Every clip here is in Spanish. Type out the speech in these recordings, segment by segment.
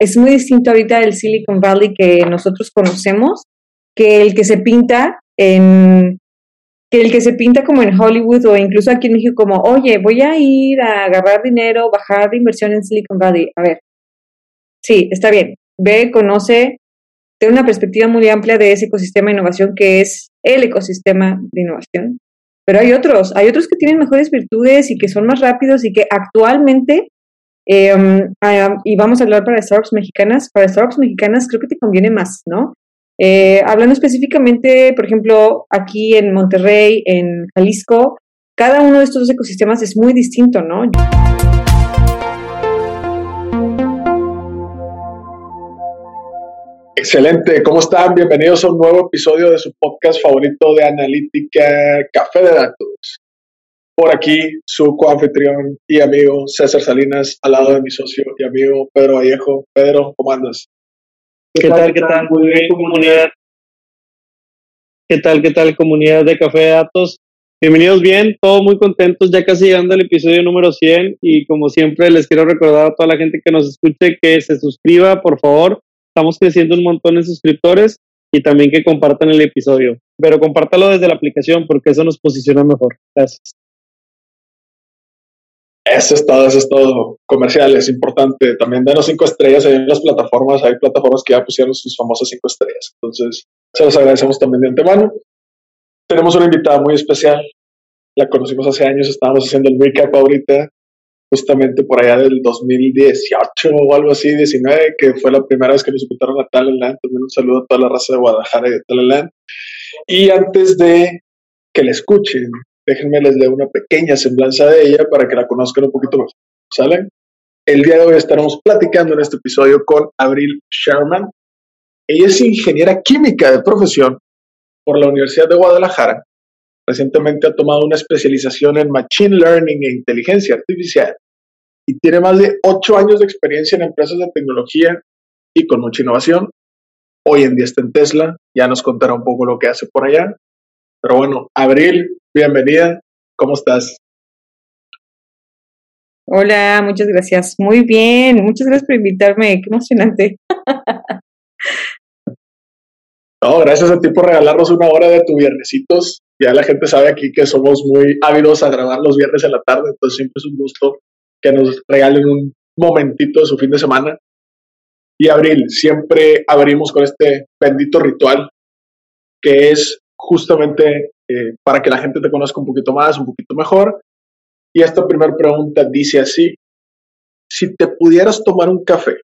es muy distinto ahorita el Silicon Valley que nosotros conocemos que el que se pinta en que el que se pinta como en Hollywood o incluso aquí en México como, oye, voy a ir a agarrar dinero, bajar de inversión en Silicon Valley. A ver, sí, está bien. Ve, conoce, tiene una perspectiva muy amplia de ese ecosistema de innovación que es el ecosistema de innovación. Pero hay otros, hay otros que tienen mejores virtudes y que son más rápidos y que actualmente, em, y vamos a hablar para startups mexicanas, para startups mexicanas creo que te conviene más, ¿no? Eh, hablando específicamente, por ejemplo, aquí en Monterrey, en Jalisco, cada uno de estos dos ecosistemas es muy distinto, ¿no? Excelente, ¿cómo están? Bienvenidos a un nuevo episodio de su podcast favorito de analítica Café de Datos. Por aquí, su coanfitrión y amigo César Salinas, al lado de mi socio y amigo Pedro Vallejo. Pedro, ¿cómo andas? ¿Qué, tal, qué tal? Muy bien, comunidad. ¿Qué tal, qué tal, comunidad de Café de Datos? Bienvenidos bien, todos muy contentos, ya casi llegando al episodio número 100 y como siempre les quiero recordar a toda la gente que nos escuche que se suscriba, por favor. Estamos creciendo un montón de suscriptores y también que compartan el episodio, pero compártalo desde la aplicación porque eso nos posiciona mejor. Gracias. Eso es todo, eso es. Comercial es importante. También denos cinco estrellas en las plataformas. Hay plataformas que ya pusieron sus famosas cinco estrellas. Entonces, se los agradecemos también de antemano. Tenemos una invitada muy especial. La conocimos hace años. Estábamos haciendo el recap ahorita, justamente por allá del 2018 o algo así, 19, que fue la primera vez que nos invitaron a Talentland. También un saludo a toda la raza de Guadalajara y de Talentland. Y antes de que la escuchen, déjenme les leo una pequeña semblanza de ella para que la conozcan un poquito más. ¿Sale? El día de hoy estaremos platicando en este episodio con Abril Sherman. Ella es ingeniera química de profesión por la Universidad de Guadalajara. Recientemente ha tomado una especialización en Machine Learning e Inteligencia Artificial y tiene más de ocho años de experiencia en empresas de tecnología y con mucha innovación. Hoy en día está en Tesla, ya nos contará un poco lo que hace por allá. Pero bueno, Abril, bienvenida, ¿cómo estás? Hola, muchas gracias. Muy bien, muchas gracias por invitarme, qué emocionante. No, gracias a ti por regalarnos una hora de tu viernesitos. Ya la gente sabe aquí que somos muy ávidos a grabar los viernes en la tarde, entonces siempre es un gusto que nos regalen un momentito de su fin de semana. Y Abril, siempre abrimos con este bendito ritual que es justamente eh, para que la gente te conozca un poquito más, un poquito mejor. Y esta primera pregunta dice así, si te pudieras tomar un café,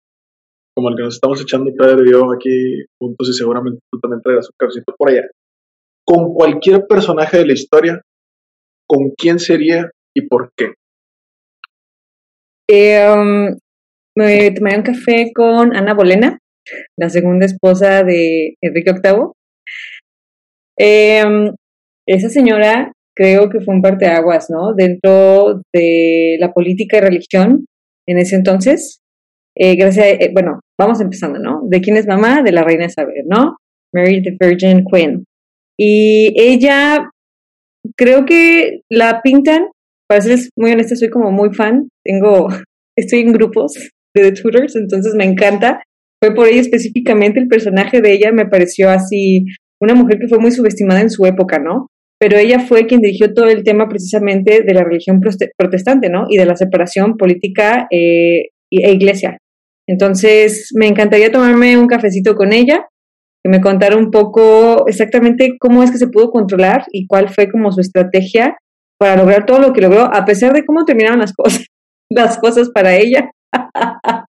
como el que nos estamos echando Pedro y yo aquí juntos y seguramente tú también traigas un cafecito por allá, con cualquier personaje de la historia, ¿con quién sería y por qué? Eh, um, me tomaría un café con Ana Bolena, la segunda esposa de Enrique VIII. Eh, esa señora creo que fue un parteaguas, ¿no? Dentro de la política y religión en ese entonces. Eh, gracias, eh, bueno, vamos empezando, ¿no? ¿De quién es mamá? De la reina Isabel, ¿no? Mary the Virgin Queen. Y ella, creo que la pintan, para ser muy honesta, soy como muy fan, tengo, estoy en grupos de The Tutors, entonces me encanta. Fue por ella específicamente el personaje de ella, me pareció así una mujer que fue muy subestimada en su época, ¿no? Pero ella fue quien dirigió todo el tema precisamente de la religión protestante, ¿no? Y de la separación política eh, e iglesia. Entonces, me encantaría tomarme un cafecito con ella, que me contara un poco exactamente cómo es que se pudo controlar y cuál fue como su estrategia para lograr todo lo que logró, a pesar de cómo terminaron las cosas, las cosas para ella.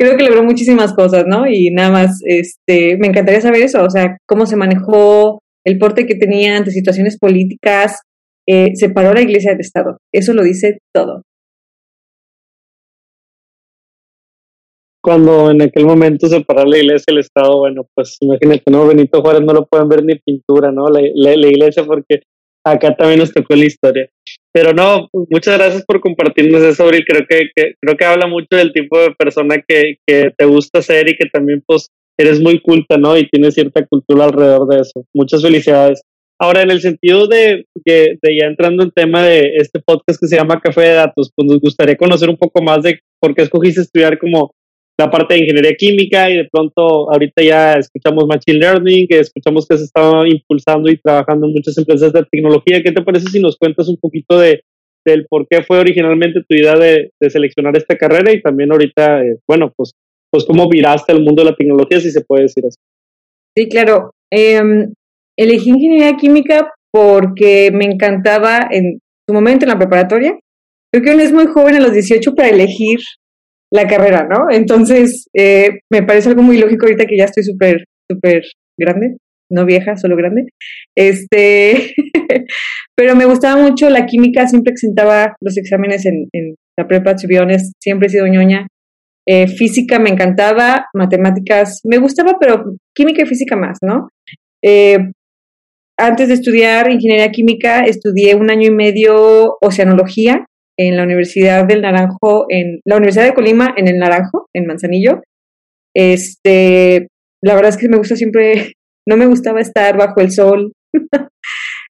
creo que logró muchísimas cosas, ¿no? Y nada más, este, me encantaría saber eso, o sea, cómo se manejó el porte que tenía ante situaciones políticas, eh, separó la iglesia del Estado. Eso lo dice todo. Cuando en aquel momento separó la iglesia del Estado, bueno, pues imagínate, ¿no? Benito Juárez no lo pueden ver ni pintura, ¿no? La, la, la iglesia porque acá también nos tocó la historia. Pero no, muchas gracias por compartirnos eso, Abril. Creo que, creo que habla mucho del tipo de persona que, que te gusta ser y que también pues eres muy culta, ¿no? Y tienes cierta cultura alrededor de eso. Muchas felicidades. Ahora, en el sentido de, de, de, ya entrando en tema de este podcast que se llama Café de Datos, pues nos gustaría conocer un poco más de por qué escogiste estudiar como la parte de ingeniería química y de pronto ahorita ya escuchamos machine learning, que escuchamos que se está impulsando y trabajando en muchas empresas de tecnología. ¿Qué te parece si nos cuentas un poquito de del por qué fue originalmente tu idea de, seleccionar esta carrera y también ahorita, eh, bueno, pues, pues cómo viraste al mundo de la tecnología, si se puede decir así. Sí, claro. Em, elegí ingeniería química porque me encantaba en su momento en la preparatoria. Creo que uno es muy joven a los 18 para elegir la carrera, ¿no? Entonces, eh, me parece algo muy lógico ahorita que ya estoy súper, súper grande, no vieja, solo grande. Este, pero me gustaba mucho la química, siempre presentaba los exámenes en, la prepa, to siempre he sido ñoña. Eh, física me encantaba, matemáticas me gustaba, pero química y física más, ¿no? Eh, antes de estudiar ingeniería química, estudié un año y medio oceanología en la Universidad del Naranjo, en la Universidad de Colima, en el Naranjo, en Manzanillo. Este, la verdad es que me gusta siempre, no me gustaba estar bajo el sol,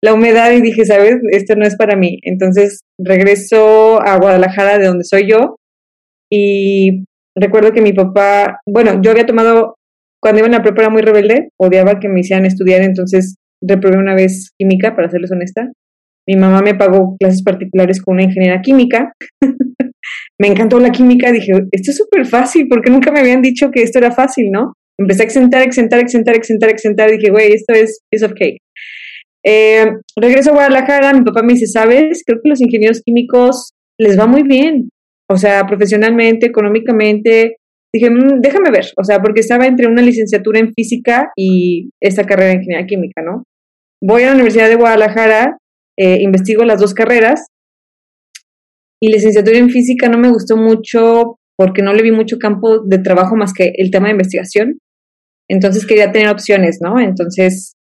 la humedad y dije, sabes, esto no es para mí. Entonces regreso a Guadalajara, de donde soy yo, y recuerdo que mi papá, bueno, yo había tomado, cuando iba en la prepa muy rebelde, odiaba que me hicieran estudiar, entonces reprobé una vez química, para serles honesta. Mi mamá me pagó clases particulares con una ingeniera química. me encantó la química, dije, esto es súper fácil, porque nunca me habían dicho que esto era fácil, ¿no? Empecé a exentar, exentar, exentar, exentar, exentar, dije, güey, esto es piece of cake. Eh, regreso a Guadalajara, mi papá me dice, ¿sabes? Creo que los ingenieros químicos les va muy bien, o sea, profesionalmente, económicamente. Dije, mm, déjame ver, o sea, porque estaba entre una licenciatura en física y esta carrera de ingeniería química, ¿no? Voy a la Universidad de Guadalajara, eh, investigo las dos carreras y licenciatura en física no me gustó mucho porque no le vi mucho campo de trabajo más que el tema de investigación. Entonces quería tener opciones, ¿no? Entonces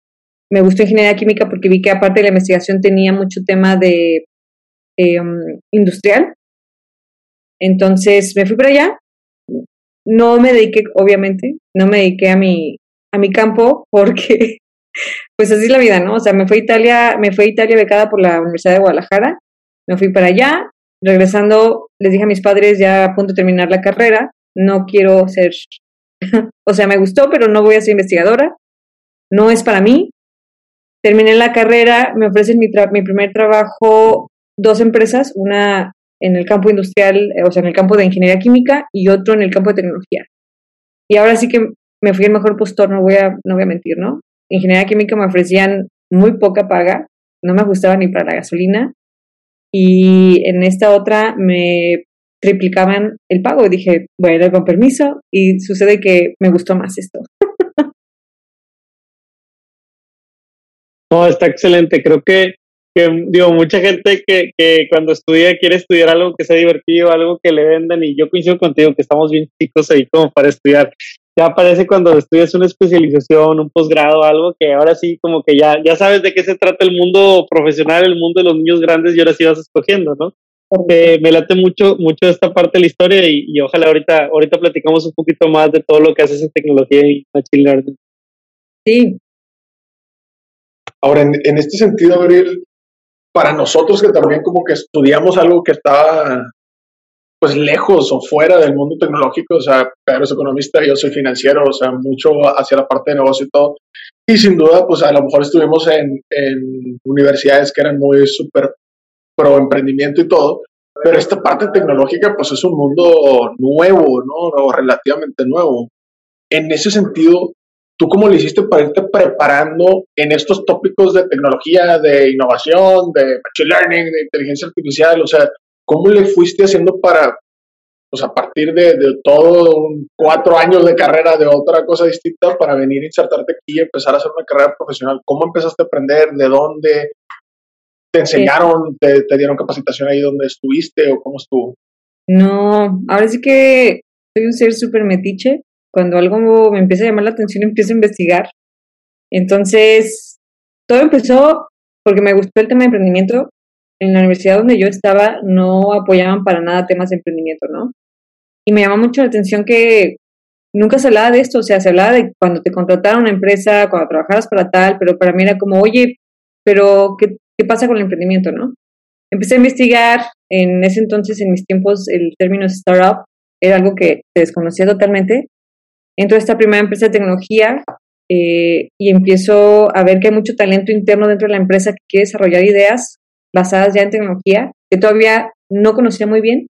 me gustó ingeniería química porque vi que aparte de la investigación tenía mucho tema de em, industrial. Entonces me fui para allá. No me dediqué, obviamente, no me dediqué a mi, a mi campo porque pues así es la vida, ¿no? O sea, me fui a Italia, me fui a Italia becada por la Universidad de Guadalajara, me fui para allá, regresando les dije a mis padres ya a punto de terminar la carrera, no quiero ser, o sea, me gustó, pero no voy a ser investigadora, no es para mí. Terminé la carrera, me ofrecen mi, mi primer trabajo, dos empresas, una en el campo industrial, o sea, en el campo de ingeniería química y otro en el campo de tecnología. Y ahora sí que me fui el mejor postor, no voy a, no voy a mentir, ¿no? ingeniería química me ofrecían muy poca paga, no me gustaba ni para la gasolina, y en esta otra me triplicaban el pago y dije, bueno, con permiso, y sucede que me gustó más esto. No, está excelente. Creo que, que digo, mucha gente que, que, cuando estudia quiere estudiar algo que sea divertido, algo que le vendan, y yo coincido contigo que estamos bien chicos ahí como para estudiar ya aparece cuando estudias una especialización, un posgrado, algo que ahora sí como que ya, ya sabes de qué se trata el mundo profesional, el mundo de los niños grandes y ahora sí vas escogiendo, ¿no? Porque me late mucho, mucho esta parte de la historia y, ojalá ahorita, ahorita platicamos un poquito más de todo lo que haces en tecnología y machine learning. Sí. Ahora, en, en este sentido, Gabriel, para nosotros que también como que estudiamos algo que está pues lejos o fuera del mundo tecnológico, o sea, Pedro es economista, yo soy financiero, o sea, mucho hacia la parte de negocio y todo. Y sin duda, pues a lo mejor estuvimos en, en universidades que eran muy súper pro emprendimiento y todo, pero esta parte tecnológica, pues es un mundo nuevo, ¿no? O relativamente nuevo. En ese sentido, ¿tú cómo le hiciste para irte preparando en estos tópicos de tecnología, de innovación, de machine learning, de inteligencia artificial? O sea, ¿Cómo le fuiste haciendo para, pues a partir de, todo cuatro años de carrera de otra cosa distinta, para venir a insertarte aquí y empezar a hacer una carrera profesional? ¿Cómo empezaste a aprender? ¿De dónde? ¿Te enseñaron? Te, dieron capacitación ahí donde estuviste o cómo estuvo? No, ahora sí que soy un ser súper metiche. Cuando algo me empieza a llamar la atención, empiezo a investigar. Entonces, todo empezó porque me gustó el tema de emprendimiento en la universidad donde yo estaba no apoyaban para nada temas de emprendimiento, ¿no? Y me llama mucho la atención que nunca se hablaba de esto, o sea, se hablaba de cuando te contrataron una empresa, cuando trabajabas para tal, pero para mí era como, oye, pero ¿qué, qué pasa con el emprendimiento, no? Empecé a investigar, en ese entonces, en mis tiempos, el término startup era algo que se desconocía totalmente. Entro a esta primera empresa de tecnología eh, y empiezo a ver que hay mucho talento interno dentro de la empresa que quiere desarrollar ideas basadas ya en tecnología, que todavía no conocía muy bien,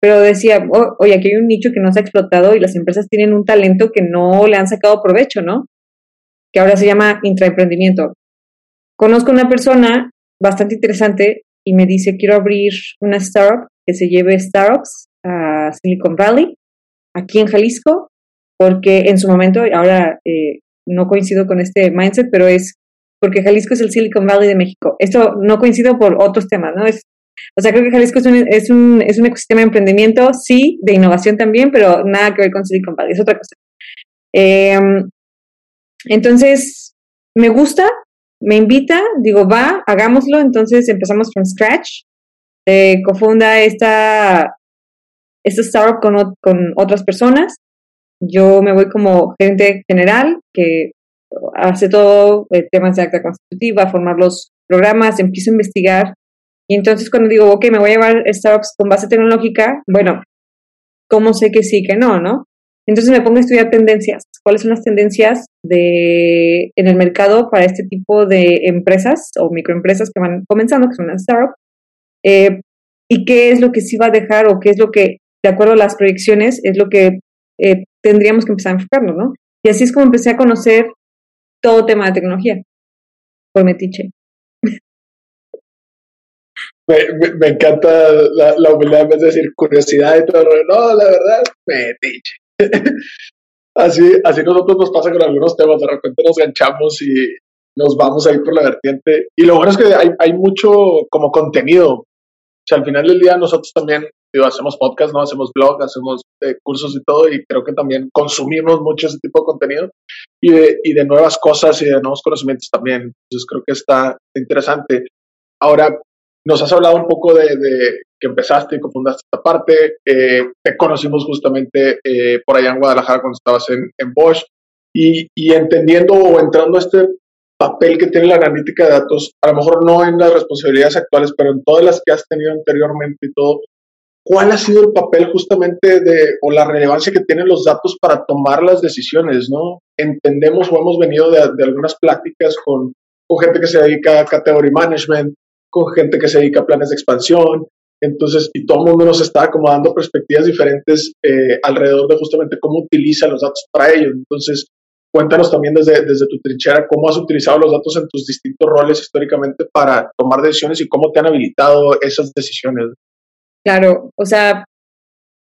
pero decía, oh, oye, aquí hay un nicho que no se ha explotado y las empresas tienen un talento que no le han sacado provecho, ¿no? Que ahora se llama intraemprendimiento. Conozco una persona bastante interesante y me dice, quiero abrir una startup que se lleve startups a Silicon Valley, aquí en Jalisco, porque en su momento, ahora eh, no coincido con este mindset, pero es porque Jalisco es el Silicon Valley de México. Esto no coincido por otros temas, ¿no? Es, o sea, creo que Jalisco es un, es, un, es un ecosistema de emprendimiento, sí, de innovación también, pero nada que ver con Silicon Valley, es otra cosa. Em, entonces, me gusta, me invita, digo, va, hagámoslo, entonces empezamos from scratch. Eh, cofunda esta, esta startup con, con otras personas. Yo me voy como gerente general, que hace todo, temas de acta constitutiva, formar los programas, empiezo a investigar. Y entonces cuando digo, ok, me voy a llevar startups con base tecnológica, bueno, ¿cómo sé que sí, que no, no? Entonces me pongo a estudiar tendencias. ¿Cuáles son las tendencias de, en el mercado para este tipo de empresas o microempresas que van comenzando, que son las startups? Eh, ¿Y qué es lo que sí va a dejar o qué es lo que, de acuerdo a las proyecciones, es lo que eh, tendríamos que empezar a enfocarnos, ¿no? Y así es como empecé a conocer todo tema de tecnología por Metiche. Me, encanta la, la, humildad en vez de decir curiosidad y todo. No, la verdad, metiche. así, así nosotros nos pasa con algunos temas, de repente nos ganchamos y nos vamos a ir por la vertiente. Y lo bueno es que hay, hay mucho como contenido. O sea, al final del día nosotros también hacemos podcast, ¿no? Hacemos blog, hacemos eh, cursos y todo, y creo que también consumimos mucho ese tipo de contenido y de, y de nuevas cosas y de nuevos conocimientos también. Entonces creo que está interesante. Ahora, nos has hablado un poco de, que empezaste y cofundaste esta parte. Eh, te conocimos justamente eh, por allá en Guadalajara cuando estabas en, en Bosch y, y, entendiendo o entrando a este papel que tiene la analítica de datos, a lo mejor no en las responsabilidades actuales, pero en todas las que has tenido anteriormente y todo, ¿cuál ha sido el papel justamente de, o la relevancia que tienen los datos para tomar las decisiones, ¿no? Entendemos o hemos venido de, algunas pláticas con, con, gente que se dedica a category management, con gente que se dedica a planes de expansión, entonces, y todo el mundo nos está como dando perspectivas diferentes eh, alrededor de justamente cómo utiliza los datos para ello. Entonces, cuéntanos también desde, desde tu trinchera cómo has utilizado los datos en tus distintos roles históricamente para tomar decisiones y cómo te han habilitado esas decisiones. Claro, o sea,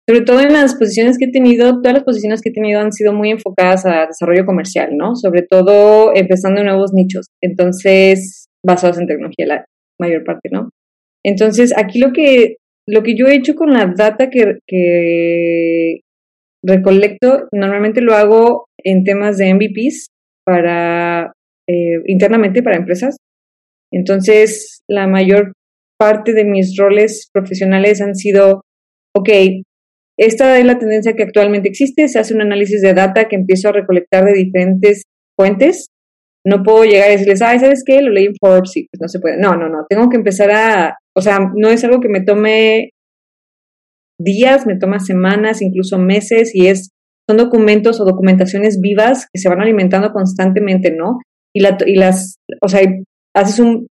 sobre todo en las posiciones que he tenido, todas las posiciones que he tenido han sido muy enfocadas a desarrollo comercial, ¿no? Sobre todo empezando nuevos nichos, entonces basados en tecnología la mayor parte, ¿no? Entonces, aquí lo que, lo que yo he hecho con la data que, que recolecto, normalmente lo hago en temas de MVPs para eh, internamente para empresas. Entonces, la mayor parte de mis roles profesionales han sido, ok, esta es la tendencia que actualmente existe, se hace un análisis de data que empiezo a recolectar de diferentes fuentes. No puedo llegar y decirles, ay, ¿sabes qué? Lo leí en Forbes y pues no se puede. No, no, no, tengo que empezar a, o sea, no es algo que me tome días, me toma semanas, incluso meses y es, son documentos o documentaciones vivas que se van alimentando constantemente, ¿no? Y, y las, o sea, haces un,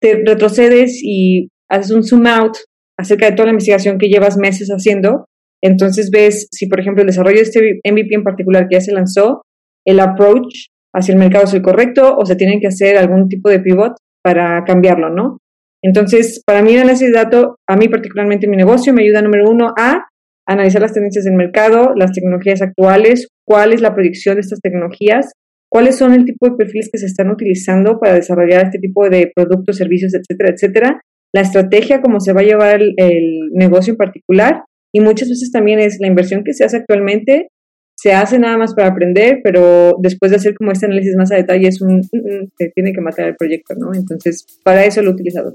te retrocedes y haces un zoom out acerca de toda la investigación que llevas meses haciendo. Entonces ves si, por ejemplo, el desarrollo de este MVP en particular que ya se lanzó, el approach hacia el mercado es el correcto o se tienen que hacer algún tipo de pivot para cambiarlo, ¿no? Entonces, para mí el análisis de datos, a mí particularmente mi negocio, me ayuda, número uno, a analizar las tendencias del mercado, las tecnologías actuales, cuál es la proyección de estas tecnologías cuáles son el tipo de perfiles que se están utilizando para desarrollar este tipo de productos, servicios, etcétera, etcétera, la estrategia, cómo se va a llevar el, negocio en particular y muchas veces también es la inversión que se hace actualmente, se hace nada más para aprender, pero después de hacer como este análisis más a detalle es un, se tiene que matar el proyecto, ¿no? Entonces, para eso lo he utilizado.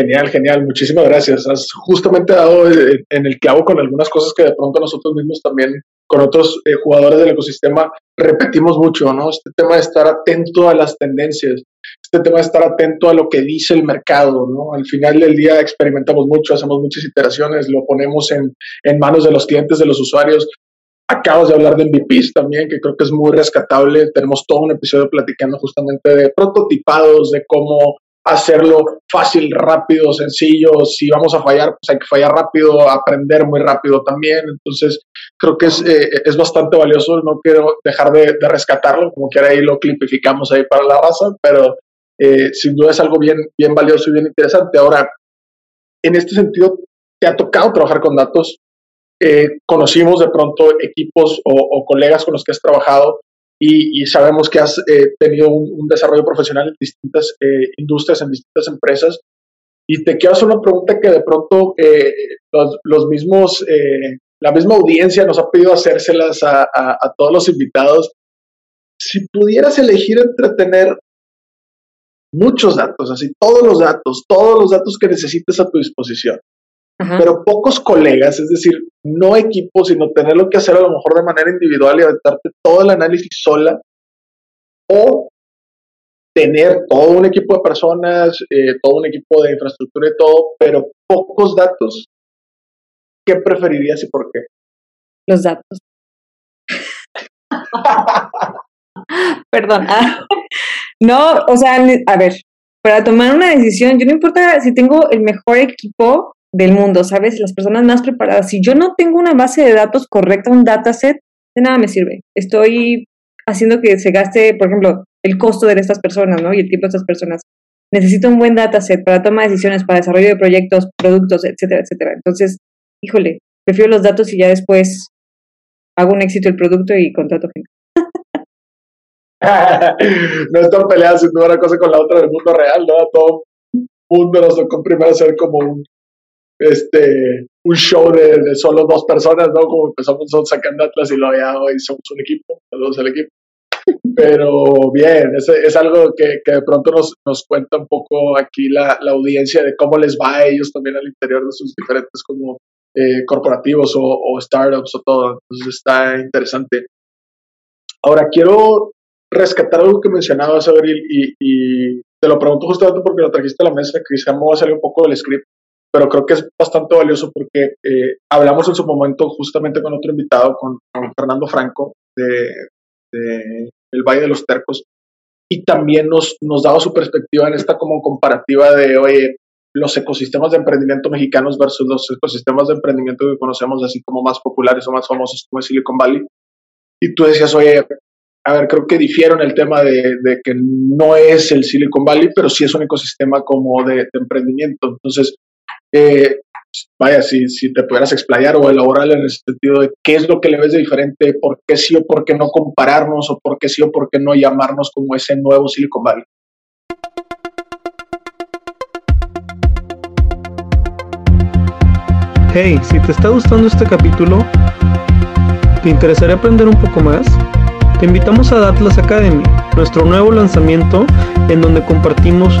Genial, genial. Muchísimas gracias. Has justamente dado eh, en el clavo con algunas cosas que de pronto nosotros mismos también, con otros eh, jugadores del ecosistema, repetimos mucho, ¿no? Este tema de estar atento a las tendencias, este tema de estar atento a lo que dice el mercado, ¿no? Al final del día experimentamos mucho, hacemos muchas iteraciones, lo ponemos en, en manos de los clientes, de los usuarios. Acabas de hablar de MVPs también, que creo que es muy rescatable. Tenemos todo un episodio platicando justamente de prototipados, de cómo hacerlo fácil, rápido, sencillo. Si vamos a fallar, pues hay que fallar rápido, aprender muy rápido también. Entonces, creo que es, eh, es bastante valioso. No quiero dejar de, rescatarlo, como quiera ahí lo clipificamos ahí para la raza, pero eh, sin duda es algo bien, bien valioso y bien interesante. Ahora, en este sentido, te ha tocado trabajar con datos. Eh, conocimos de pronto equipos o, o colegas con los que has trabajado y, sabemos que has eh, tenido un, desarrollo profesional en distintas eh, industrias, en distintas empresas. Y te quiero hacer una pregunta que de pronto eh, los, mismos, la misma audiencia nos ha pedido hacérselas a, a, todos los invitados. Si pudieras elegir entre tener muchos datos, así todos los datos, todos los datos que necesites a tu disposición, pero pocos colegas, es decir, no equipos, sino tenerlo que hacer a lo mejor de manera individual y aventarte todo el análisis sola, o tener todo un equipo de personas, eh, todo un equipo de infraestructura y todo, pero pocos datos. ¿Qué preferirías y por qué? Los datos. Perdón. no, o sea, a ver, para tomar una decisión, yo no importa si tengo el mejor equipo del mundo, ¿sabes? Las personas más preparadas. Si yo no tengo una base de datos correcta, un dataset, de nada me sirve. Estoy haciendo que se gaste, por ejemplo, el costo de estas personas, ¿no? Y el tiempo de estas personas. Necesito un buen dataset para tomar decisiones, para desarrollo de proyectos, productos, etcétera, etcétera. Entonces, híjole, prefiero los datos y ya después hago un éxito el producto y contrato gente. no están peleadas sin una cosa con la otra del mundo real, ¿no? Todo mundo nos tocó primero hacer como un este, un show de, solo dos personas, ¿no? Como empezamos sacando Atlas y lo había hoy somos un equipo, saludos al equipo. Pero bien, es, es algo que, que, de pronto nos, nos cuenta un poco aquí la, la, audiencia de cómo les va a ellos también al interior de sus diferentes como eh, corporativos o, startups o todo. Entonces está interesante. Ahora quiero rescatar algo que mencionabas, Abril, y, y te lo pregunto justamente porque lo trajiste a la mesa, que quizá me a salir un poco del script pero creo que es bastante valioso porque eh, hablamos en su momento justamente con otro invitado, con, Fernando Franco, de, El Valle de los Tercos, y también nos, nos daba su perspectiva en esta como comparativa de, oye, los ecosistemas de emprendimiento mexicanos versus los ecosistemas de emprendimiento que conocemos así como más populares o más famosos como Silicon Valley. Y tú decías, oye, a ver, creo que difiero en el tema de, de, que no es el Silicon Valley, pero sí es un ecosistema como de, de emprendimiento. Entonces, vaya, si, si te pudieras explayar o elaborar en el sentido de qué es lo que le ves de diferente, por qué sí o por qué no compararnos, o por qué sí o por qué no llamarnos como ese nuevo Silicon Valley. Hey, si te está gustando este capítulo, ¿te interesaría aprender un poco más? Te invitamos a Datlas Academy, nuestro nuevo lanzamiento en donde compartimos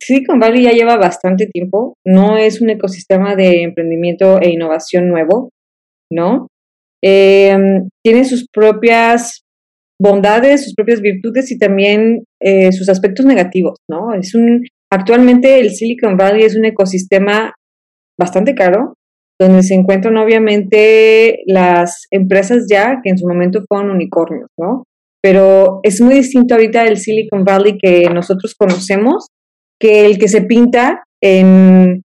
Silicon Valley ya lleva bastante tiempo, no es un ecosistema de emprendimiento e innovación nuevo, ¿no? Em, tiene sus propias bondades, sus propias virtudes y también eh, sus aspectos negativos, ¿no? Es un, actualmente el Silicon Valley es un ecosistema bastante caro, donde se encuentran obviamente las empresas ya que en su momento fueron unicornios, ¿no? Pero es muy distinto ahorita el Silicon Valley que nosotros conocemos que el que se pinta en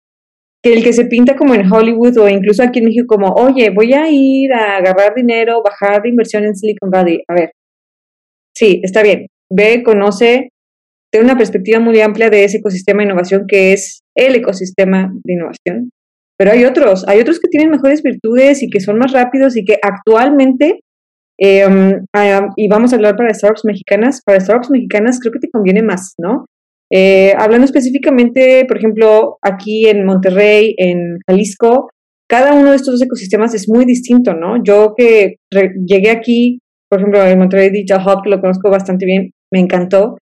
que el que se pinta como en Hollywood o incluso aquí en México como, oye, voy a ir a agarrar dinero, bajar de inversión en Silicon Valley. A ver, sí, está bien. Ve, conoce, tiene una perspectiva muy amplia de ese ecosistema de innovación que es el ecosistema de innovación. Pero hay otros, hay otros que tienen mejores virtudes y que son más rápidos y que actualmente, em, y vamos a hablar para startups mexicanas, para startups mexicanas creo que te conviene más, ¿no? Eh, hablando específicamente, por ejemplo, aquí en Monterrey, en Jalisco, cada uno de estos ecosistemas es muy distinto, ¿no? Yo que llegué aquí, por ejemplo, en Monterrey Digital Hub, que lo conozco bastante bien, me encantó.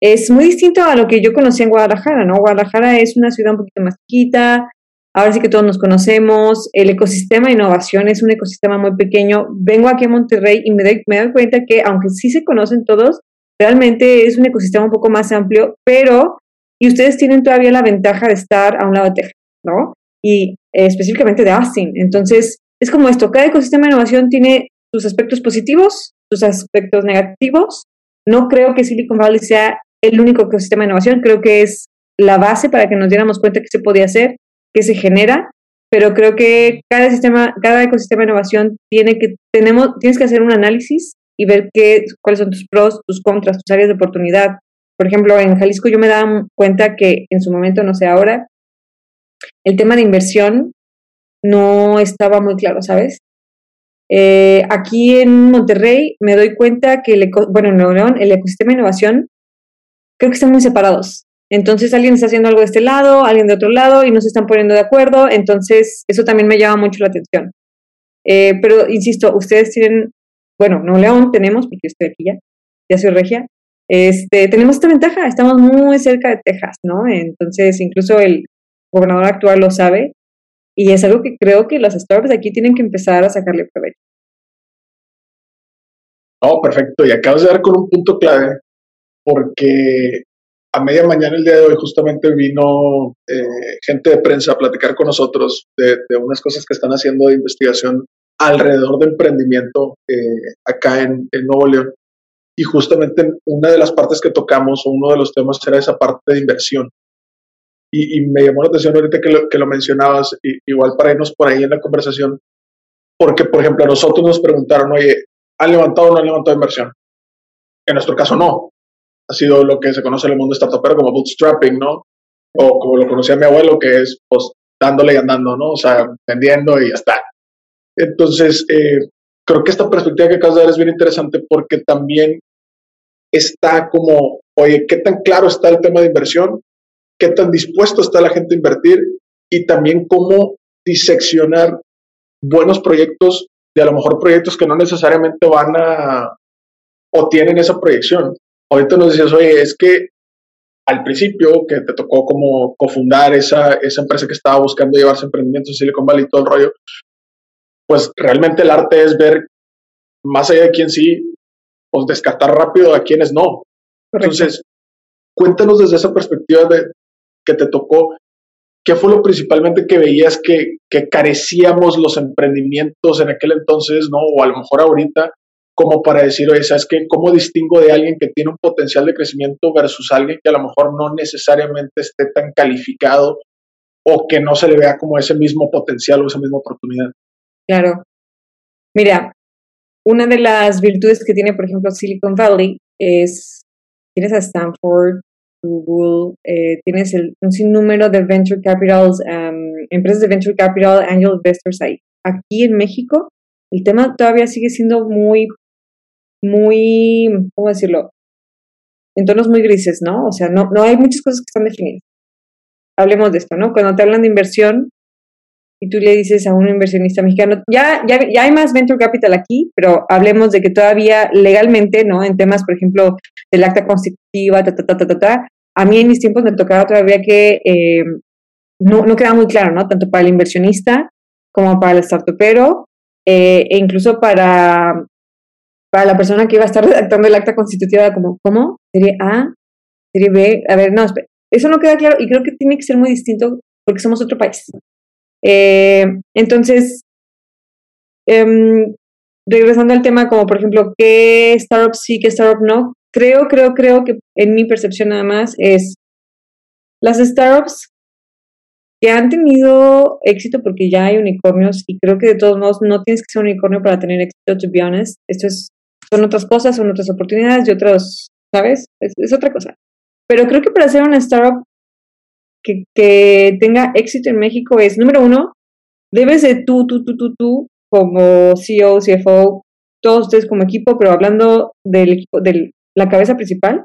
Es muy distinto a lo que yo conocí en Guadalajara, ¿no? Guadalajara es una ciudad un poquito más chiquita, ahora sí que todos nos conocemos, el ecosistema de innovación es un ecosistema muy pequeño. Vengo aquí a Monterrey y me doy, me doy cuenta que aunque sí se conocen todos, Realmente es un ecosistema un poco más amplio, pero, y ustedes tienen todavía la ventaja de estar a un lado de Texas, ¿no? Y eh, específicamente de Austin. Entonces, es como esto, cada ecosistema de innovación tiene sus aspectos positivos, sus aspectos negativos. No creo que Silicon Valley sea el único ecosistema de innovación, creo que es la base para que nos diéramos cuenta que se podía hacer, que se genera, pero creo que cada sistema, cada ecosistema de innovación tiene que, tenemos, tienes que hacer un análisis y ver qué, cuáles son tus pros, tus contras, tus áreas de oportunidad. Por ejemplo, en Jalisco yo me daba cuenta que en su momento, no sé ahora, el tema de inversión no estaba muy claro, ¿sabes? Eh, aquí en Monterrey me doy cuenta que, el bueno, en Nuevo León, el ecosistema de innovación, creo que están muy separados. Entonces alguien está haciendo algo de este lado, alguien de otro lado y no se están poniendo de acuerdo. Entonces eso también me llama mucho la atención. Eh, pero insisto, ustedes tienen bueno, no León tenemos, porque estoy aquí ya, ya soy regia, este, tenemos esta ventaja, estamos muy cerca de Texas, ¿no? Entonces, incluso el gobernador actual lo sabe y es algo que creo que las startups de aquí tienen que empezar a sacarle provecho. Oh, perfecto. Y acabas de dar con un punto clave, porque a media mañana el día de hoy justamente vino eh, gente de prensa a platicar con nosotros de, de, unas cosas que están haciendo de investigación alrededor de emprendimiento eh, acá en, Nuevo León. Y justamente una de las partes que tocamos, o uno de los temas era esa parte de inversión. Y, me llamó la atención ahorita que lo, que lo mencionabas, igual para irnos por ahí en la conversación, porque, por ejemplo, a nosotros nos preguntaron, oye, ¿han levantado o no han levantado inversión? En nuestro caso, no. Ha sido lo que se conoce en el mundo startupero como bootstrapping, ¿no? O como lo conocía mi abuelo, que es, pues, dándole y andando, ¿no? O sea, vendiendo y ya está. Entonces, eh, creo que esta perspectiva que acabas de dar es bien interesante porque también está como, oye, ¿qué tan claro está el tema de inversión? ¿Qué tan dispuesto está la gente a invertir? Y también cómo diseccionar buenos proyectos de a lo mejor proyectos que no necesariamente van a o tienen esa proyección. Ahorita nos decías, oye, es que al principio que te tocó como cofundar esa, esa empresa que estaba buscando llevarse emprendimientos en Silicon Valley y todo el rollo, pues realmente el arte es ver más allá de quién sí, pues descartar rápido a quienes no. Entonces, cuéntanos desde esa perspectiva de que te tocó, ¿qué fue lo principalmente que veías que, que carecíamos los emprendimientos en aquel entonces, no? O a lo mejor ahorita, como para decir, oye, ¿sabes qué? ¿Cómo distingo de alguien que tiene un potencial de crecimiento versus alguien que a lo mejor no necesariamente esté tan calificado o que no se le vea como ese mismo potencial o esa misma oportunidad? Claro. Mira, una de las virtudes que tiene, por ejemplo, Silicon Valley es, tienes a Stanford, Google, eh, tienes el, un sinnúmero de venture capitals, empresas de venture capital, angel investors ahí. Aquí en México, el tema todavía sigue siendo muy, muy, ¿cómo decirlo? En tonos muy grises, ¿no? O sea, no, no hay muchas cosas que están definidas. Hablemos de esto, ¿no? Cuando te hablan de inversión, y tú le dices a un inversionista mexicano, ya, ya, ya hay más venture capital aquí, pero hablemos de que todavía legalmente, ¿no? En temas, por ejemplo, del acta constitutiva, ta, ta, ta, ta, ta, ta a mí en mis tiempos me tocaba todavía que eh, no, no queda muy claro, ¿no? Tanto para el inversionista como para el startupero eh, e incluso para, para la persona que iba a estar redactando el acta constitutiva, como, ¿cómo? Serie A, serie B, a ver, no, eso no queda claro y creo que tiene que ser muy distinto porque somos otro país. Eh, entonces, em, regresando al tema como por ejemplo, ¿qué startup sí, qué startup no? Creo, creo, creo que en mi percepción nada más es las startups que han tenido éxito porque ya hay unicornios y creo que de todos modos no tienes que ser un unicornio para tener éxito, to be honest. Son otras cosas, son otras oportunidades y otros, ¿sabes? Es, otra cosa. Pero creo que para ser una startup que, tenga éxito en México es, número uno, debes de tú, tú, tú, tú, tú, como CEO, CFO, todos ustedes como equipo, pero hablando del equipo, de la cabeza principal,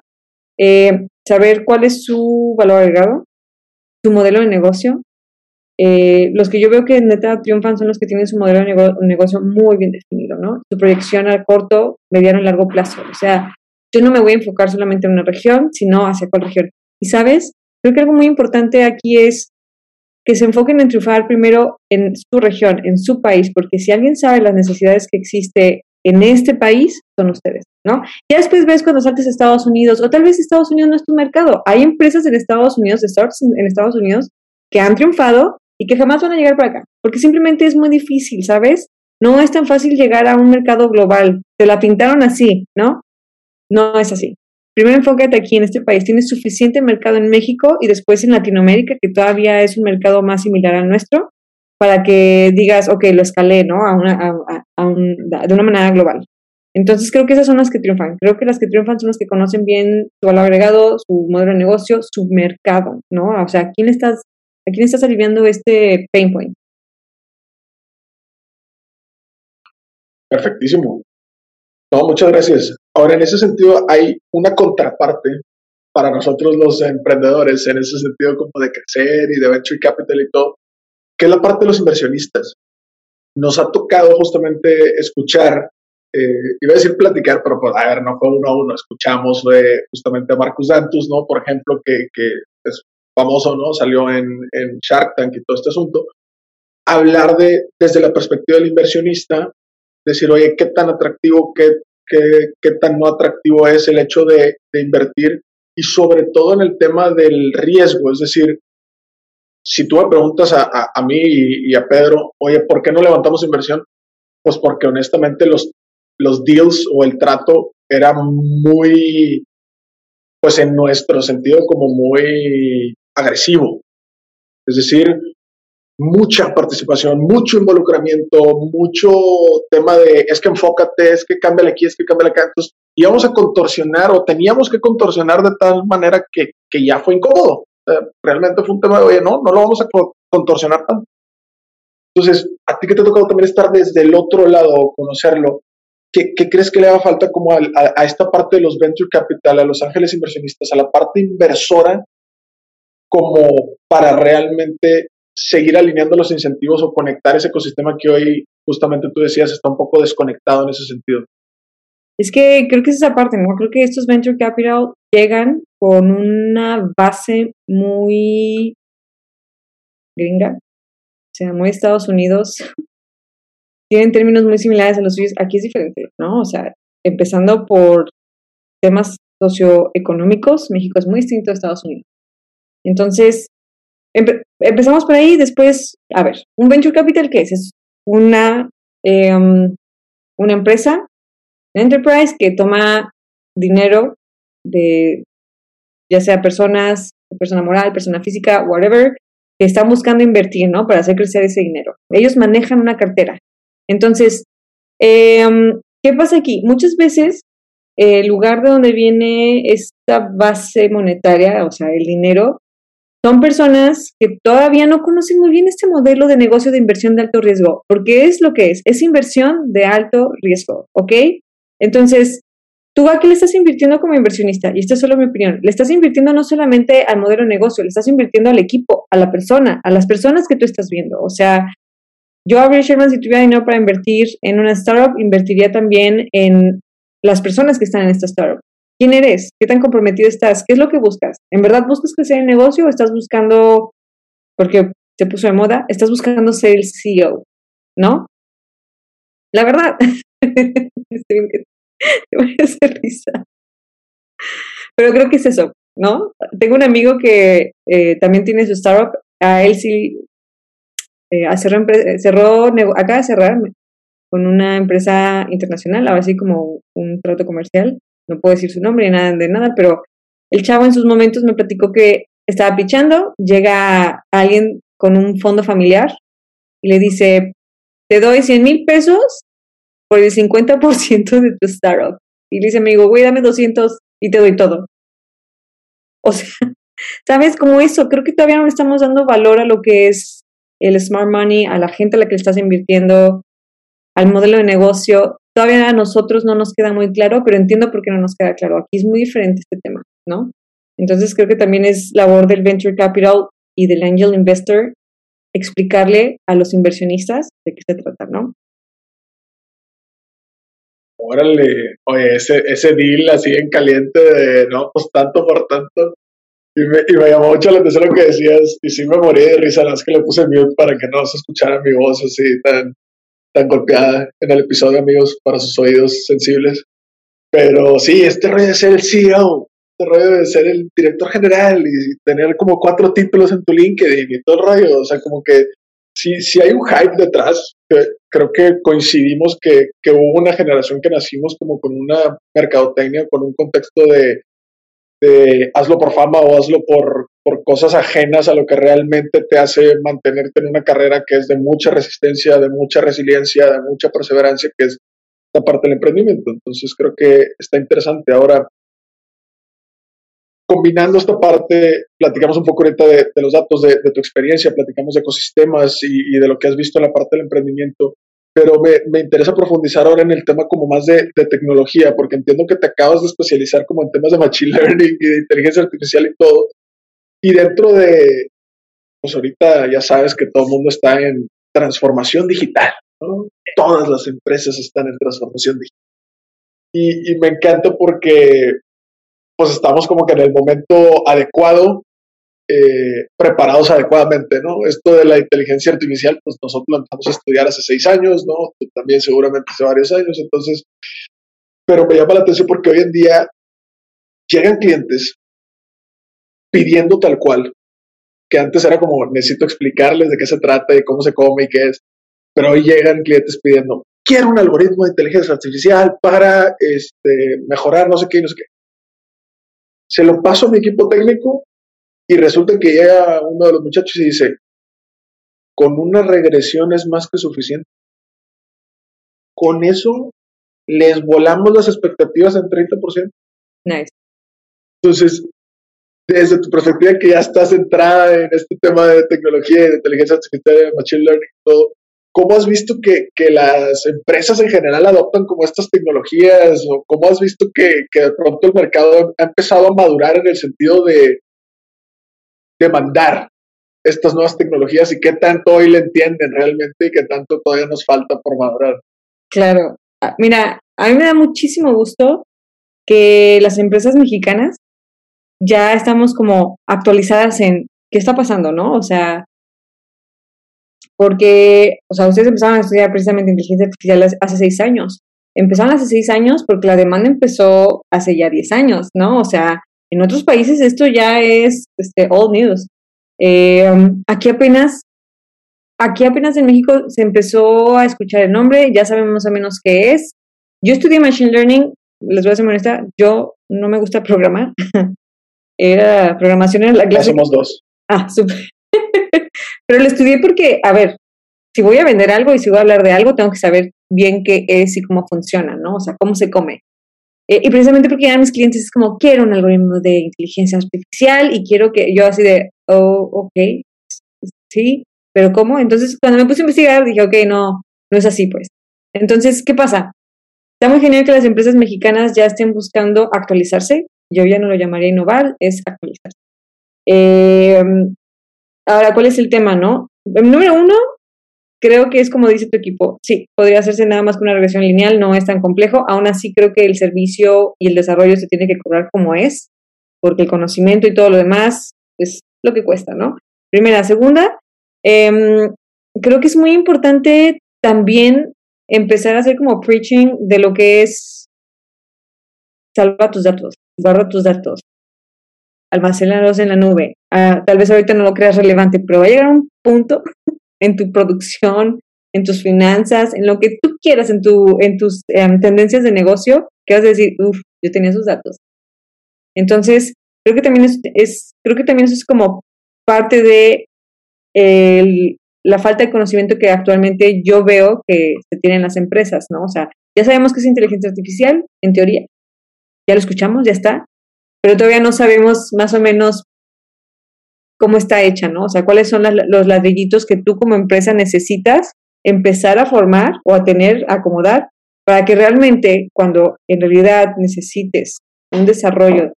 eh, saber cuál es su valor agregado, su modelo de negocio. Eh, los que yo veo que neta triunfan son los que tienen su modelo de negocio muy bien definido, ¿no? Su proyección a corto, mediano y largo plazo. O sea, yo no me voy a enfocar solamente en una región, sino hacia cuál región. Y sabes, creo que algo muy importante aquí es que se enfoquen en triunfar primero en su región, en su país, porque si alguien sabe las necesidades que existe en este país, son ustedes, ¿no? Ya después ves cuando saltes a Estados Unidos, o tal vez Estados Unidos no es tu mercado. Hay empresas en Estados Unidos, startups en Estados Unidos, que han triunfado y que jamás van a llegar para acá, porque simplemente es muy difícil, ¿sabes? No es tan fácil llegar a un mercado global. Te la pintaron así, ¿no? No es así. Primero enfócate aquí en este país. Tienes suficiente mercado en México y después en Latinoamérica, que todavía es un mercado más similar al nuestro, para que digas, ok, lo escalé, ¿no? A una, a, un, de una manera global. Entonces creo que esas son las que triunfan. Creo que las que triunfan son las que conocen bien su valor agregado, su modelo de negocio, su mercado, ¿no? O sea, ¿a quién estás, a quién estás aliviando este pain point? Perfectísimo. No, muchas gracias. Ahora, en ese sentido, hay una contraparte para nosotros los emprendedores, en ese sentido como de crecer y de venture capital y todo, que es la parte de los inversionistas. Nos ha tocado justamente escuchar, eh, iba a decir platicar, pero pues, a ver, no fue uno a uno, escuchamos justamente a Marcus Dantus, ¿no? Por ejemplo, que, que es famoso, ¿no? Salió en, en Shark Tank y todo este asunto. Hablar de, desde la perspectiva del inversionista, decir, oye, qué tan atractivo, qué, qué, tan no atractivo es el hecho de, invertir y sobre todo en el tema del riesgo, es decir, si tú me preguntas a, a, mí y, a Pedro, oye, ¿por qué no levantamos inversión? Pues porque honestamente los, los deals o el trato era muy, pues en nuestro sentido como muy agresivo. Es decir, mucha participación, mucho involucramiento, mucho tema de es que enfócate, es que cámbiale aquí, es que cámbiale acá. Entonces íbamos a contorsionar o teníamos que contorsionar de tal manera que, que ya fue incómodo. realmente fue un tema de, oye, no, no lo vamos a contorsionar tanto. Entonces, a ti que te ha tocado también estar desde el otro lado, conocerlo, ¿qué, qué crees que le haga falta como a, a, esta parte de los venture capital, a los ángeles inversionistas, a la parte inversora, como para realmente seguir alineando los incentivos o conectar ese ecosistema que hoy justamente tú decías está un poco desconectado en ese sentido. Es que creo que es esa parte, ¿no? Creo que estos venture capital llegan con una base muy gringa, o sea, muy Estados Unidos. Tienen términos muy similares a los suyos. Aquí es diferente, ¿no? O sea, empezando por temas socioeconómicos, México es muy distinto a Estados Unidos. Entonces, empezamos por ahí, después, a ver, un venture capital, ¿qué es? Es una, em, una empresa, enterprise que toma dinero de ya sea personas, persona moral, persona física, whatever, que están buscando invertir, ¿no? Para hacer crecer ese dinero. Ellos manejan una cartera. Entonces, em, ¿qué pasa aquí? Muchas veces el lugar de donde viene esta base monetaria, o sea, el dinero, son personas que todavía no conocen muy bien este modelo de negocio de inversión de alto riesgo, porque es lo que es, es inversión de alto riesgo, ¿ok? Entonces, tú a qué le estás invirtiendo como inversionista, y esta es solo mi opinión, le estás invirtiendo no solamente al modelo de negocio, le estás invirtiendo al equipo, a la persona, a las personas que tú estás viendo, o sea, yo, Abril Sherman, si tuviera dinero para invertir en una startup, invertiría también en las personas que están en esta startup. ¿Quién eres? ¿Qué tan comprometido estás? ¿Qué es lo que buscas? ¿En verdad buscas crecer el negocio o estás buscando, porque se puso de moda, estás buscando ser el CEO? ¿No? La verdad, te voy a hacer risa. Pero creo que es eso, ¿no? Tengo un amigo que eh, también tiene su startup, a él sí eh, cerró, cerró, acaba de cerrar con una empresa internacional, ahora sí como un trato comercial, no puedo decir su nombre ni nada de nada, pero el chavo en sus momentos me platicó que estaba pichando, llega alguien con un fondo familiar y le dice, te doy 100 mil pesos por el 50% de tu startup. Y le dice, amigo, güey, dame 200 y te doy todo. O sea, ¿sabes cómo eso? Creo que todavía no estamos dando valor a lo que es el smart money, a la gente a la que le estás invirtiendo, al modelo de negocio. Todavía a nosotros no nos queda muy claro, pero entiendo por qué no nos queda claro. Aquí es muy diferente este tema, ¿no? Entonces creo que también es labor del venture capital y del angel investor explicarle a los inversionistas de qué se trata, ¿no? órale, oye, ese, ese deal así en caliente de, no, pues tanto por tanto. Y me, y me llamó mucho la atención lo que decías, y sí me morí de risa, las que le puse mute para que no se escuchara mi voz así tan, tan golpeada en el episodio, amigos, para sus oídos sensibles. Pero sí, este rollo de ser el CEO, este rollo de ser el director general y tener como cuatro títulos en tu LinkedIn y todo el rollo, o sea, como que sí, sí hay un hype detrás. Creo que coincidimos que, que, hubo una generación que nacimos como con una mercadotecnia, con un contexto de, de hazlo por fama o hazlo por, por cosas ajenas a lo que realmente te hace mantenerte en una carrera que es de mucha resistencia, de mucha resiliencia, de mucha perseverancia, que es la parte del emprendimiento. Entonces creo que está interesante. Ahora, combinando esta parte, platicamos un poco ahorita de, los datos de, tu experiencia, platicamos de ecosistemas y, de lo que has visto en la parte del emprendimiento, pero me, interesa profundizar ahora en el tema como más de, tecnología, porque entiendo que te acabas de especializar como en temas de machine learning y de inteligencia artificial y todo, y dentro de, pues ahorita ya sabes que todo el mundo está en transformación digital, ¿no? Todas las empresas están en transformación digital. Y, y me encanta porque pues estamos como que en el momento adecuado, eh, preparados adecuadamente, ¿no? Esto de la inteligencia artificial, pues nosotros lo empezamos a estudiar hace seis años, ¿no? también seguramente hace varios años, entonces, pero me llama la atención porque hoy en día llegan clientes pidiendo tal cual, que antes era como necesito explicarles de qué se trata y cómo se come y qué es, pero hoy llegan clientes pidiendo, quiero un algoritmo de inteligencia artificial para este, mejorar no sé qué, no sé qué se lo paso a mi equipo técnico y resulta que llega uno de los muchachos y dice, con una regresión es más que suficiente. Con eso les volamos las expectativas en 30%. Nice. Entonces, desde tu perspectiva que ya estás centrada en este tema de tecnología y de inteligencia artificial, de machine learning todo, ¿Cómo has visto que, las empresas en general adoptan como estas tecnologías? ¿O cómo has visto que, de pronto el mercado ha empezado a madurar en el sentido de demandar estas nuevas tecnologías y qué tanto hoy le entienden realmente y qué tanto todavía nos falta por madurar? Claro. Ah, mira, a mí me da muchísimo gusto que las empresas mexicanas ya estamos como actualizadas en qué está pasando, ¿no? O sea, porque, o sea, ustedes empezaron a estudiar precisamente inteligencia artificial hace seis años. Empezaron hace seis años porque la demanda empezó hace ya diez años, ¿no? O sea, en otros países esto ya es este, old news. Eh, aquí apenas, aquí apenas en México se empezó a escuchar el nombre, ya sabemos más o menos qué es. Yo estudié Machine Learning, les voy a ser honesta, yo no me gusta programar. era programación en la clase. somos dos. Ah, súper. Pero lo estudié porque, a ver, si voy a vender algo y si voy a hablar de algo, tengo que saber bien qué es y cómo funciona, ¿no? O sea, cómo se come. Eh, y precisamente porque ya mis clientes es como, quiero un algoritmo de inteligencia artificial y quiero que yo así de, oh, ok, sí, pero ¿cómo? Entonces, cuando me puse a investigar, dije, ok, no, no es así, pues. Entonces, ¿qué pasa? Está muy genial que las empresas mexicanas ya estén buscando actualizarse. Yo ya no lo llamaría innovar, es actualizarse. Eh, Ahora, ¿cuál es el tema, no? Número uno, creo que es como dice tu equipo, sí, podría hacerse nada más con una regresión lineal, no es tan complejo, aún así creo que el servicio y el desarrollo se tiene que cobrar como es, porque el conocimiento y todo lo demás es lo que cuesta, ¿no? Primera, segunda, em, creo que es muy importante también empezar a hacer como preaching de lo que es salva tus datos, guarda tus datos, almacenados en la nube. Ah, tal vez ahorita no lo creas relevante, pero va a llegar un punto en tu producción, en tus finanzas, en lo que tú quieras, en, tu, en tus em, tendencias de negocio, que vas a decir, uff, yo tenía esos datos. Entonces, creo que también es, creo que también eso es como parte de la falta de conocimiento que actualmente yo veo que se tiene en las empresas, ¿no? O sea, ya sabemos que es inteligencia artificial, en teoría, ya lo escuchamos, ya está, pero todavía no sabemos más o menos cómo está hecha, ¿no? O sea, cuáles son los ladrillitos que tú como empresa necesitas empezar a formar o a tener, a acomodar, para que realmente cuando en realidad necesites un desarrollo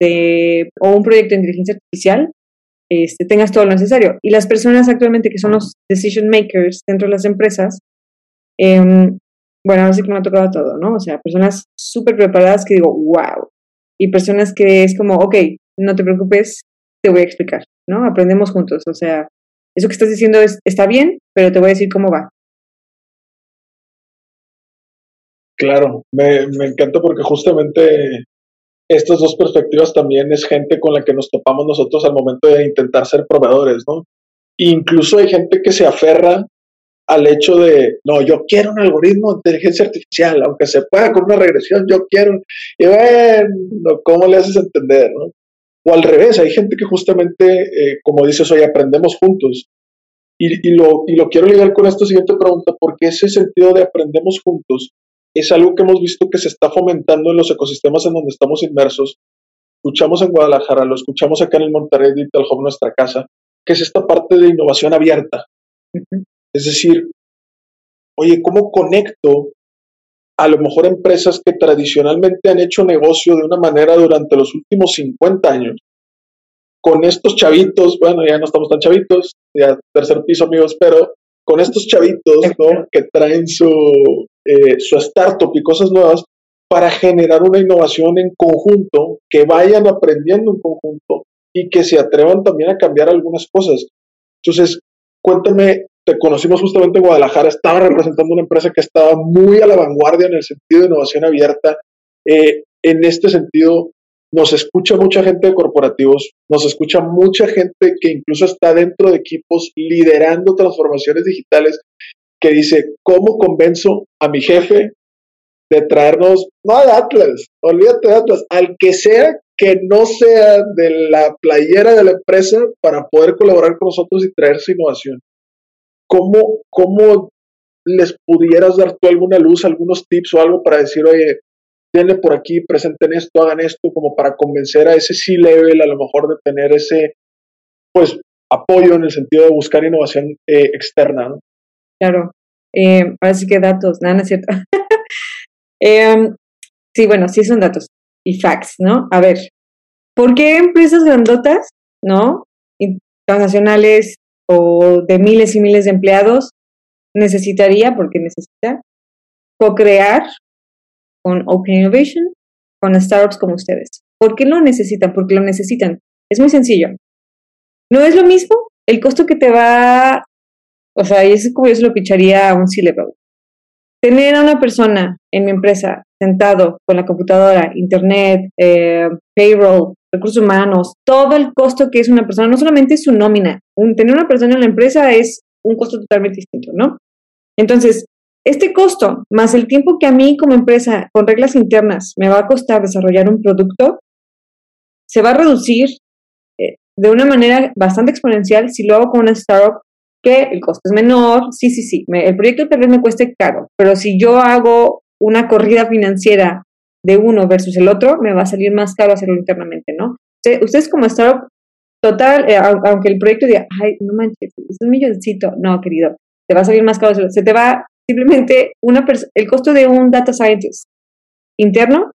de, o un proyecto de inteligencia artificial, este, tengas todo lo necesario. Y las personas actualmente que son los decision makers dentro de las empresas, em, bueno, ahora sí que me ha tocado todo, ¿no? O sea, personas súper preparadas que digo, wow. Y personas que es como, ok, no te preocupes, te voy a explicar, ¿no? Aprendemos juntos. O sea, eso que estás diciendo es, está bien, pero te voy a decir cómo va. Claro, me, me encanta porque justamente estas dos perspectivas también es gente con la que nos topamos nosotros al momento de intentar ser proveedores, ¿no? incluso hay gente que se aferra al hecho de, no, yo quiero un algoritmo de inteligencia artificial, aunque se pueda con una regresión, yo quiero, y bueno, ¿cómo le haces entender, no? O al revés, hay gente que justamente, eh, como dices hoy, aprendemos juntos. Y, y, lo, y lo quiero ligar con esta siguiente pregunta, porque ese sentido de aprendemos juntos es algo que hemos visto que se está fomentando en los ecosistemas en donde estamos inmersos. Escuchamos en Guadalajara, lo escuchamos acá en el Monterrey Digital Hub, nuestra casa, que es esta parte de innovación abierta. Es decir, oye, ¿cómo conecto a lo mejor empresas que tradicionalmente han hecho negocio de una manera durante los últimos 50 años con estos chavitos, bueno, ya no estamos tan chavitos, ya tercer piso amigos, pero con estos chavitos, ¿no? Que traen su, eh, su startup y cosas nuevas para generar una innovación en conjunto, que vayan aprendiendo en conjunto y que se atrevan también a cambiar algunas cosas. Entonces, cuéntame, te conocimos justamente en Guadalajara, estaba representando una empresa que estaba muy a la vanguardia en el sentido de innovación abierta. Eh, en este sentido, nos escucha mucha gente de corporativos, nos escucha mucha gente que incluso está dentro de equipos liderando transformaciones digitales, que dice, ¿cómo convenzo a mi jefe de traernos, no al Atlas, olvídate de Atlas, al que sea que no sea de la playera de la empresa para poder colaborar con nosotros y traer su innovación? ¿Cómo, cómo les pudieras dar tú alguna luz, algunos tips o algo para decir, oye, denle por aquí, presenten esto, hagan esto, como para convencer a ese C-level, a lo mejor de tener ese, pues, apoyo en el sentido de buscar innovación eh, externa, ¿no? Claro, eh, ahora sí que datos, nada, no es cierto. Em, sí, bueno, sí son datos y facts, ¿no? A ver, ¿por qué empresas grandotas, ¿no? Transnacionales o de miles y miles de empleados necesitaría, porque necesita, co-crear con Open Innovation, con startups como ustedes. ¿Por qué lo necesitan? Porque lo necesitan. Es muy sencillo. No es lo mismo el costo que te va, o sea, y es como yo se lo picharía a un C-Level. Tener a una persona en mi empresa sentado con la computadora, internet, eh, payroll, recursos humanos, todo el costo que es una persona, no solamente su nómina, tener una persona en la empresa es un costo totalmente distinto, ¿no? Entonces, este costo, más el tiempo que a mí como empresa, con reglas internas, me va a costar desarrollar un producto, se va a reducir eh, de una manera bastante exponencial si lo hago con una startup que el costo es menor. Sí, sí, sí, el proyecto tal vez me cueste caro, pero si yo hago una corrida financiera de uno versus el otro, me va a salir más caro hacerlo internamente, ¿no? Ustedes como startup, total, eh, aunque el proyecto diga, ay, no manches, es un milloncito, no, querido, te va a salir más caro, se te va Simplemente una el costo de un data scientist interno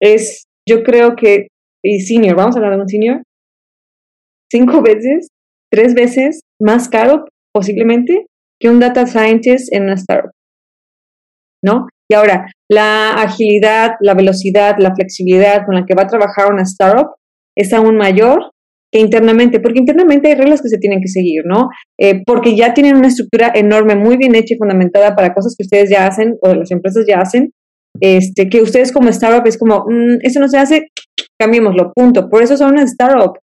es, yo creo que, y senior, vamos a hablar de un senior, cinco veces, tres veces más caro posiblemente que un data scientist en una startup. ¿No? Y ahora, la agilidad, la velocidad, la flexibilidad con la que va a trabajar una startup es aún mayor que internamente, porque internamente hay reglas que se tienen que seguir, ¿no? Eh, porque ya tienen una estructura enorme, muy bien hecha y fundamentada para cosas que ustedes ya hacen o las empresas ya hacen, este, que ustedes como startup es como, mm, eso no se hace, cambiémoslo, punto. Por eso son una startup.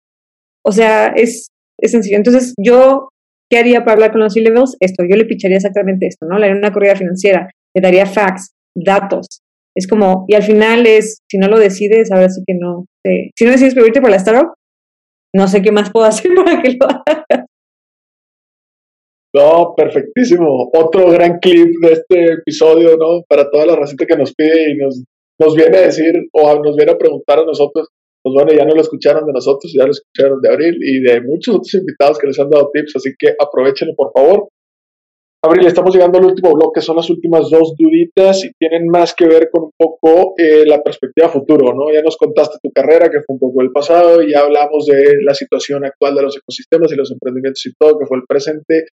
O sea, es, es sencillo. Entonces, yo, ¿qué haría para hablar con los C-levels? Esto, yo le picharía exactamente esto, ¿no? Le haría una corrida financiera, le daría facts, datos. Es como, y al final es, si no lo decides, ahora sí que no. si no decides pedirte por la startup, no sé qué más puedo hacer para que lo hagas. No, perfectísimo. Otro gran clip de este episodio, ¿no? Para toda la racita que nos pide y nos, nos viene a decir o nos viene a preguntar a nosotros, pues bueno, ya no lo escucharon de nosotros, ya lo escucharon de Abril y de muchos otros invitados que les han dado tips, así que aprovechenlo por favor. Abril, estamos llegando al último bloque, son las últimas dos duditas y tienen más que ver con un poco eh, la perspectiva futuro, ¿no? Ya nos contaste tu carrera, que fue un poco el pasado, y ya hablamos de la situación actual de los ecosistemas y los emprendimientos y todo, que fue el presente.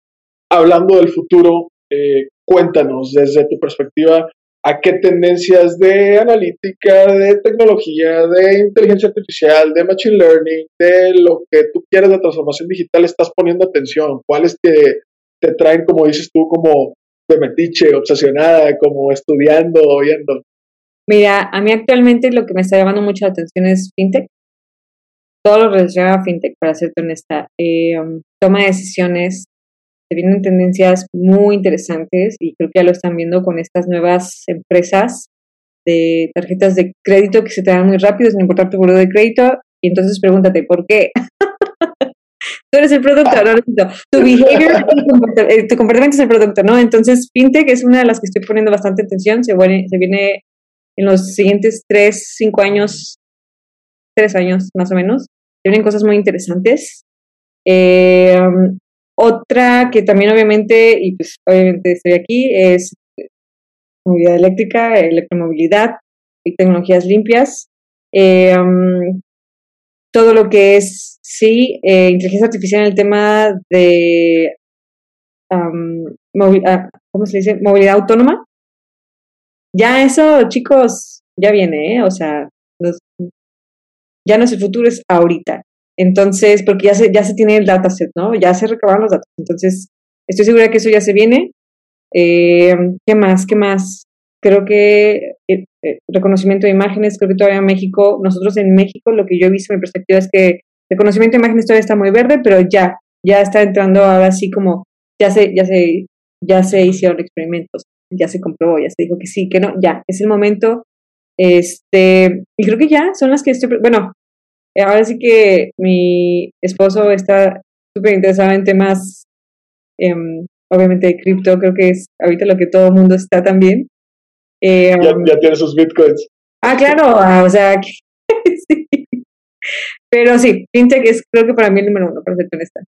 Hablando del futuro, eh, cuéntanos desde tu perspectiva a qué tendencias de analítica, de tecnología, de inteligencia artificial, de machine learning, de lo que tú quieres de transformación digital estás poniendo atención, cuáles te te traen, como dices tú, como de metiche, obsesionada, como estudiando, oyendo? Mira, a mí actualmente lo que me está llamando mucho la atención es fintech. Todo lo relacionado a fintech, para serte honesta. Eh, um, toma de decisiones, se vienen tendencias muy interesantes y creo que ya lo están viendo con estas nuevas empresas de tarjetas de crédito que se te dan muy rápido sin importar tu buro de crédito. Y entonces pregúntate, ¿por qué? Tú eres el producto, no, Tu behavior, eh, tu comportamiento es el producto, ¿no? Entonces, FinTech es una de las que estoy poniendo bastante atención. Se, viene, se viene en los siguientes tres, cinco años, tres años más o menos. Se vienen cosas muy interesantes. Eh, um, otra que también obviamente, y pues obviamente estoy aquí, es movilidad eléctrica, electromovilidad y tecnologías limpias. Eh, um, todo lo que es, sí, eh, inteligencia artificial en el tema de, ah, ¿cómo se dice? Movilidad autónoma. Ya eso, chicos, ya viene, ¿eh? O sea, ya no es el futuro, es ahorita. Entonces, porque ya se, ya se tiene el dataset, ¿no? Ya se recabaron los datos. Entonces, estoy segura que eso ya se viene. Eh, ¿Qué más? ¿Qué más? creo que eh, reconocimiento de imágenes, creo que todavía en México, nosotros en México lo que yo he visto, mi perspectiva es que reconocimiento de imágenes todavía está muy verde, pero ya, ya está entrando ahora así como, ya se, ya se, ya se hicieron experimentos, ya se comprobó, ya se dijo que sí, que no, ya, es el momento. Este, y creo que ya son las que estoy, bueno, ahora sí que mi esposo está súper interesado en temas, em, obviamente de cripto, creo que es ahorita lo que todo el mundo está también. Eh, um, ya, tiene sus bitcoins. Ah, claro, ah, o sea, sí. Pero sí, fintech es creo que para mí el número uno, para ser honesta.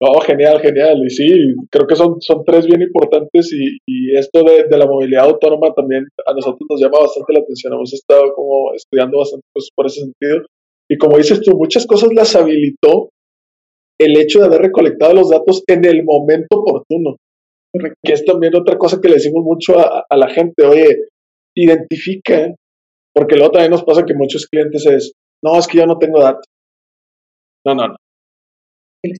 No, genial, genial. Y sí, creo que son, son tres bien importantes y, y esto de, de, la movilidad autónoma también a nosotros nos llama bastante la atención. Hemos estado como estudiando bastante cosas por ese sentido. Y como dices tú, muchas cosas las habilitó el hecho de haber recolectado los datos en el momento oportuno. Que es también otra cosa que le decimos mucho a, la gente, oye, identifica, porque luego también nos pasa que muchos clientes es, no, es que yo no tengo datos. No, no, no.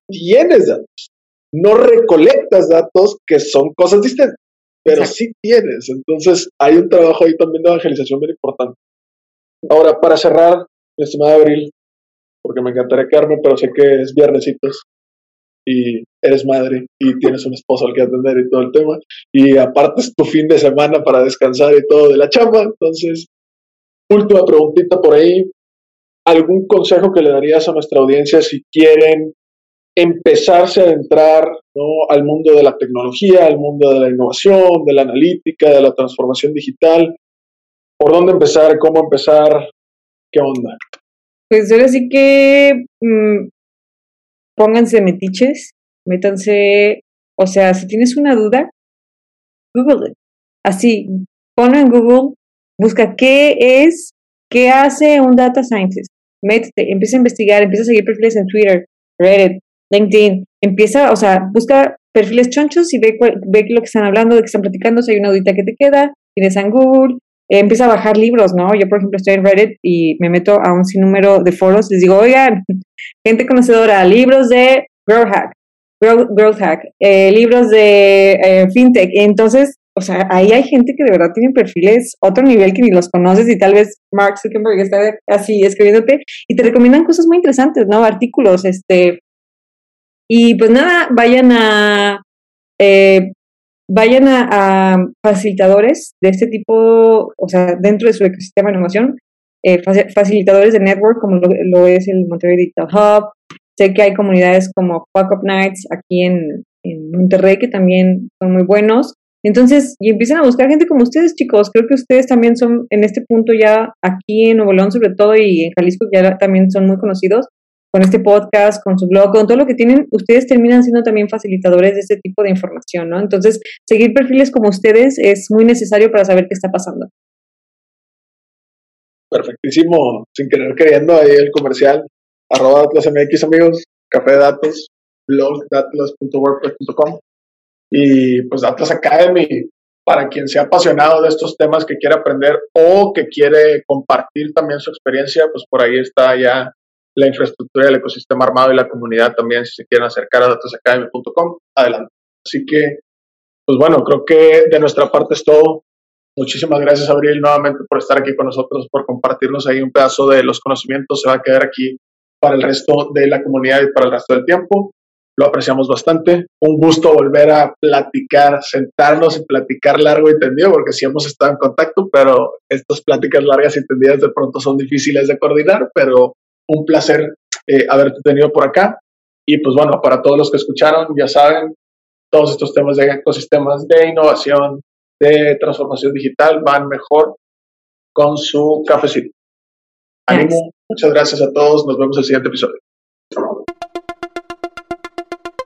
Tienes datos. No recolectas datos, que son cosas distintas, pero sí tienes. Entonces, hay un trabajo ahí también de evangelización bien importante. Ahora, para cerrar, mi estimada Abril, porque me encantaría quedarme, pero sé que es viernesitos y eres madre y tienes un esposo al que atender y todo el tema, y aparte es tu fin de semana para descansar y todo de la chamba, entonces, última preguntita por ahí, ¿algún consejo que le darías a nuestra audiencia si quieren empezarse a entrar al mundo de la tecnología, al mundo de la innovación, de la analítica, de la transformación digital? ¿Por dónde empezar? ¿Cómo empezar? ¿Qué onda? Pues ahora sí que mm, pónganse metiches, métanse, o sea, si tienes una duda, Google. Así, ponlo en Google, busca qué es, qué hace un data scientist. Métete, empieza a investigar, empieza a seguir perfiles en Twitter, Reddit, LinkedIn, empieza, o sea, busca perfiles chonchos y ve, ve lo que están hablando, de que están platicando, si hay una audita que te queda, tienes en Google, eh, empieza a bajar libros, ¿no? Yo, por ejemplo, estoy en Reddit y me meto a un sinnúmero de foros, les digo, oigan, gente conocedora, libros de Growth Hack, Growth, Hack, eh, libros de eh, FinTech, entonces, o sea, ahí hay gente que de verdad tiene perfiles otro nivel que ni los conoces y tal vez Mark Zuckerberg está así escribiéndote y te recomiendan cosas muy interesantes, ¿no? Artículos, este, y pues nada, vayan a eh, vayan a, facilitadores de este tipo, o sea, dentro de su ecosistema de innovación, eh, facilitadores de network como lo, es el Monterrey Digital Hub. Sé que hay comunidades como Fuck Up Nights aquí en Monterrey que también son muy buenos. Entonces, y empiezan a buscar gente como ustedes, chicos. Creo que ustedes también son en este punto ya aquí en Nuevo León, sobre todo, y en Jalisco, ya también son muy conocidos con este podcast, con su blog, con todo lo que tienen, ustedes terminan siendo también facilitadores de este tipo de información, ¿no? Entonces, seguir perfiles como ustedes es muy necesario para saber qué está pasando. Perfectísimo, sin querer queriendo ahí el comercial, arroba atlasmx amigos, café de datos, blog atlas.wordpress.com y pues Atlas Academy, para quien sea apasionado de estos temas que quiere aprender o que quiere compartir también su experiencia, pues por ahí está ya la infraestructura del ecosistema armado y la comunidad también, si se quieren acercar a datosacademy.com, adelante. Así que, pues bueno, creo que de nuestra parte es todo. Muchísimas gracias, Abril, nuevamente por estar aquí con nosotros, por compartirnos ahí un pedazo de los conocimientos. Se va a quedar aquí para el resto de la comunidad y para el resto del tiempo. Lo apreciamos bastante. Un gusto volver a platicar, sentarnos y platicar largo y tendido, porque sí hemos estado en contacto, pero estas pláticas largas y tendidas de pronto son difíciles de coordinar, pero un placer eh, haberte tenido por acá. Y pues bueno, para todos los que escucharon, ya saben, todos estos temas de ecosistemas de innovación, de transformación digital van mejor con su cafecito. Ánimo, muchas gracias a todos, nos vemos en el siguiente episodio.